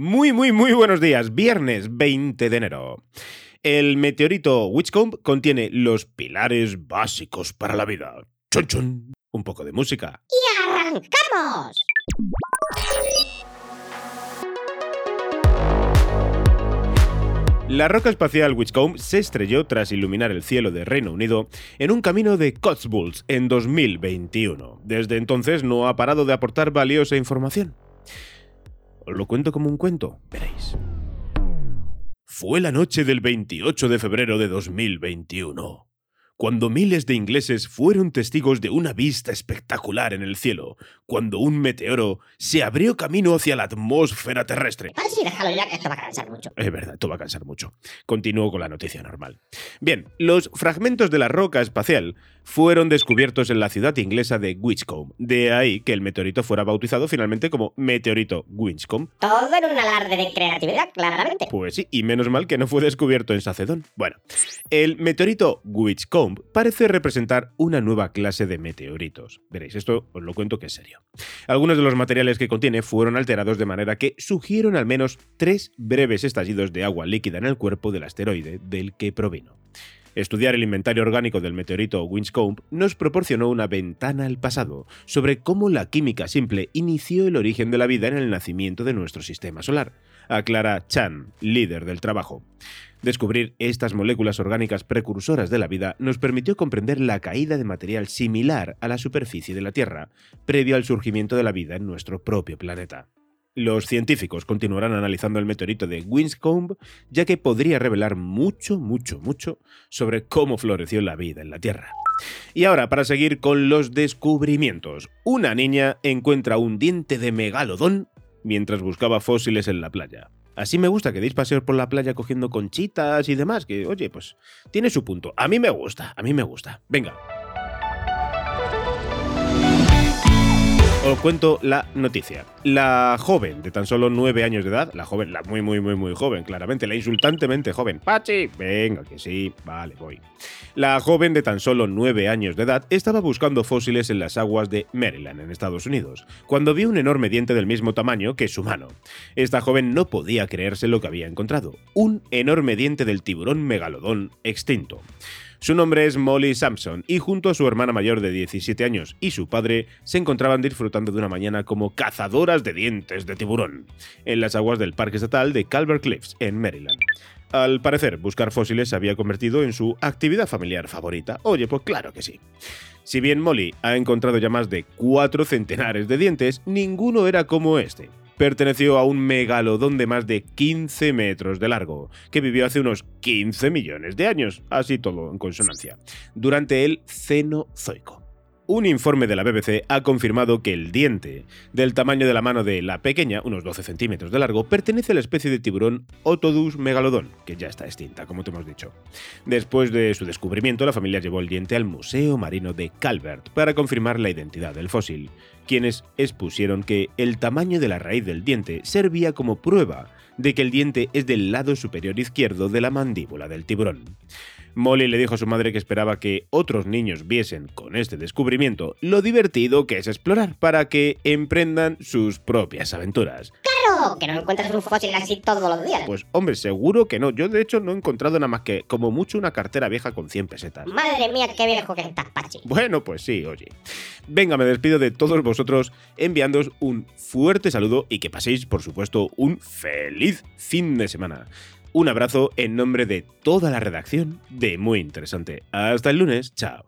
Muy, muy, muy buenos días. Viernes 20 de enero. El meteorito Witchcomb contiene los pilares básicos para la vida. Chon, chon. Un poco de música. ¡Y arrancamos! La roca espacial Witchcomb se estrelló tras iluminar el cielo de Reino Unido en un camino de Cotswolds en 2021. Desde entonces no ha parado de aportar valiosa información. Os lo cuento como un cuento, veréis. Fue la noche del 28 de febrero de 2021 cuando miles de ingleses fueron testigos de una vista espectacular en el cielo, cuando un meteoro se abrió camino hacia la atmósfera terrestre. Sí, déjalo ya, que esto va a cansar mucho. Es verdad, esto va a cansar mucho. Continúo con la noticia normal. Bien, los fragmentos de la roca espacial fueron descubiertos en la ciudad inglesa de Winchcombe. De ahí que el meteorito fuera bautizado finalmente como meteorito Winchcombe. Todo en un alarde de creatividad, claramente. Pues sí, y menos mal que no fue descubierto en Sacedón. Bueno, el meteorito Winchcombe parece representar una nueva clase de meteoritos. Veréis, esto os lo cuento que es serio. Algunos de los materiales que contiene fueron alterados de manera que sugieron al menos tres breves estallidos de agua líquida en el cuerpo del asteroide del que provino. Estudiar el inventario orgánico del meteorito Winchcombe nos proporcionó una ventana al pasado sobre cómo la química simple inició el origen de la vida en el nacimiento de nuestro sistema solar, aclara Chan, líder del trabajo. Descubrir estas moléculas orgánicas precursoras de la vida nos permitió comprender la caída de material similar a la superficie de la Tierra, previo al surgimiento de la vida en nuestro propio planeta. Los científicos continuarán analizando el meteorito de Winscombe, ya que podría revelar mucho, mucho, mucho sobre cómo floreció la vida en la Tierra. Y ahora, para seguir con los descubrimientos, una niña encuentra un diente de megalodón mientras buscaba fósiles en la playa. Así me gusta que deis paseos por la playa cogiendo conchitas y demás, que oye, pues tiene su punto. A mí me gusta, a mí me gusta. Venga. Os cuento la noticia. La joven de tan solo 9 años de edad, la joven, la muy, muy, muy, muy joven, claramente, la insultantemente joven, Pachi, venga, que sí, vale, voy. La joven de tan solo 9 años de edad estaba buscando fósiles en las aguas de Maryland, en Estados Unidos, cuando vio un enorme diente del mismo tamaño que su mano. Esta joven no podía creerse lo que había encontrado, un enorme diente del tiburón megalodón extinto. Su nombre es Molly Sampson y junto a su hermana mayor de 17 años y su padre se encontraban disfrutando de una mañana como cazadoras de dientes de tiburón en las aguas del Parque Estatal de Calvert Cliffs, en Maryland. Al parecer, buscar fósiles se había convertido en su actividad familiar favorita. Oye, pues claro que sí. Si bien Molly ha encontrado ya más de cuatro centenares de dientes, ninguno era como este perteneció a un megalodón de más de 15 metros de largo, que vivió hace unos 15 millones de años, así todo en consonancia, durante el Cenozoico. Un informe de la BBC ha confirmado que el diente, del tamaño de la mano de la pequeña, unos 12 centímetros de largo, pertenece a la especie de tiburón Otodus megalodon, que ya está extinta, como te hemos dicho. Después de su descubrimiento, la familia llevó el diente al Museo Marino de Calvert para confirmar la identidad del fósil, quienes expusieron que el tamaño de la raíz del diente servía como prueba de que el diente es del lado superior izquierdo de la mandíbula del tiburón. Molly le dijo a su madre que esperaba que otros niños viesen con este descubrimiento lo divertido que es explorar para que emprendan sus propias aventuras. Que no encuentras un fósil así todos los días. Pues hombre, seguro que no. Yo de hecho no he encontrado nada más que como mucho una cartera vieja con 100 pesetas. Madre mía, qué viejo que estás, Pachi. Bueno, pues sí, oye. Venga, me despido de todos vosotros enviándoos un fuerte saludo y que paséis, por supuesto, un feliz fin de semana. Un abrazo en nombre de toda la redacción de Muy Interesante. Hasta el lunes, chao.